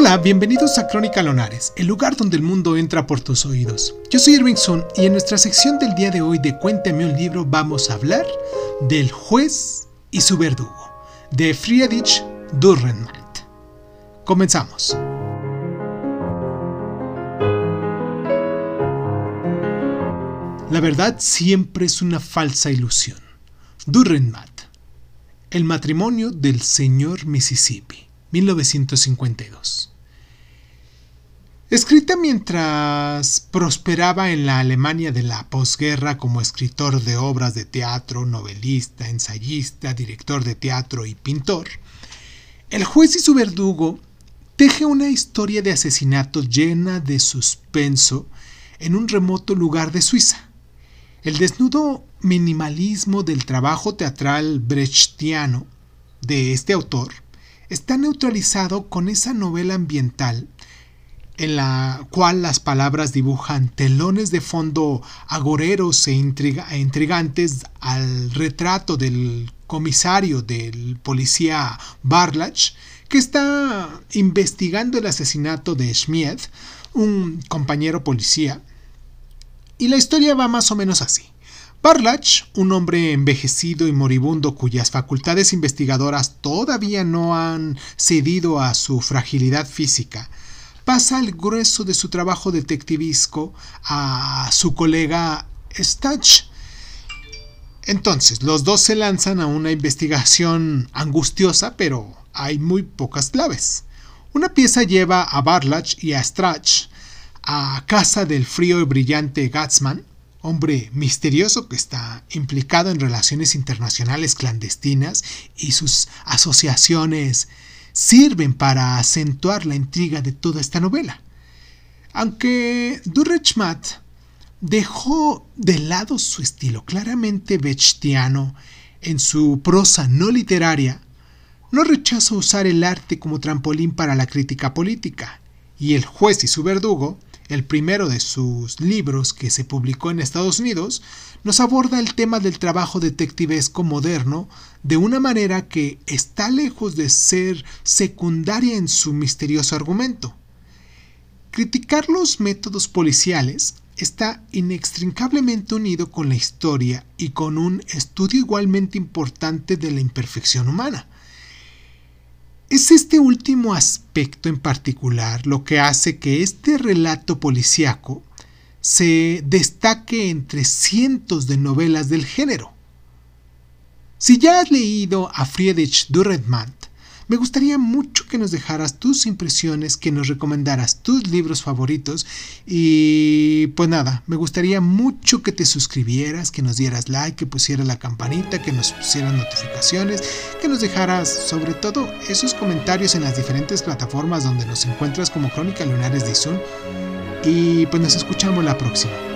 Hola, bienvenidos a Crónica Lonares, el lugar donde el mundo entra por tus oídos. Yo soy Irving Sun y en nuestra sección del día de hoy de Cuéntame un libro vamos a hablar del juez y su verdugo, de Friedrich Dürrenmatt. Comenzamos. La verdad siempre es una falsa ilusión. Dürrenmatt, el matrimonio del señor Mississippi. 1952. Escrita mientras prosperaba en la Alemania de la posguerra como escritor de obras de teatro, novelista, ensayista, director de teatro y pintor, El juez y su verdugo teje una historia de asesinato llena de suspenso en un remoto lugar de Suiza. El desnudo minimalismo del trabajo teatral brechtiano de este autor está neutralizado con esa novela ambiental en la cual las palabras dibujan telones de fondo agoreros e, e, intrigantes al retrato del comisario del policía Barlach, que está investigando el asesinato de Schmied, un compañero policía. Y la historia va más o menos así. Barlach, un hombre envejecido y moribundo cuyas facultades investigadoras todavía no han cedido a su fragilidad física, pasa el grueso de su trabajo detectivesco a su colega Stach. Entonces, los dos se lanzan a una investigación angustiosa, pero hay muy pocas claves. Una pieza lleva a Barlach y a Strach a casa del frío y brillante Gatsman, hombre misterioso que está implicado en relaciones internacionales clandestinas y sus asociaciones sirven para acentuar la intriga de toda esta novela. Aunque Durrechmat dejó de lado su estilo claramente bechtiano en su prosa no literaria, no rechaza usar el arte como trampolín para la crítica política, y el juez y su verdugo el primero de sus libros que se publicó en Estados Unidos, nos aborda el tema del trabajo detectivesco moderno de una manera que está lejos de ser secundaria en su misterioso argumento. Criticar los métodos policiales está inextricablemente unido con la historia y con un estudio igualmente importante de la imperfección humana. Es este último aspecto en particular lo que hace que este relato policíaco se destaque entre cientos de novelas del género. Si ya has leído a Friedrich Dürrenmatt, me gustaría mucho que nos dejaras tus impresiones, que nos recomendaras tus libros favoritos y pues nada, me gustaría mucho que te suscribieras, que nos dieras like, que pusieras la campanita, que nos pusieras notificaciones, que nos dejaras sobre todo esos comentarios en las diferentes plataformas donde nos encuentras como Crónica Lunares de Zoom y pues nos escuchamos la próxima.